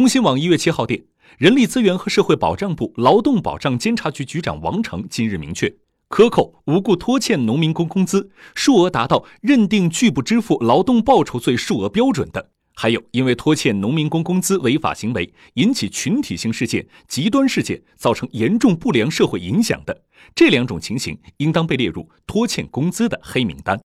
中新网一月七号电人力资源和社会保障部劳动保障监察局局长王成今日明确克扣无故拖欠农民工工资数额达到认定拒不支付劳动报酬罪数额标准的还有因为拖欠农民工工资违法行为引起群体性事件极端事件造成严重不良社会影响的这两种情形应当被列入拖欠工资的黑名单。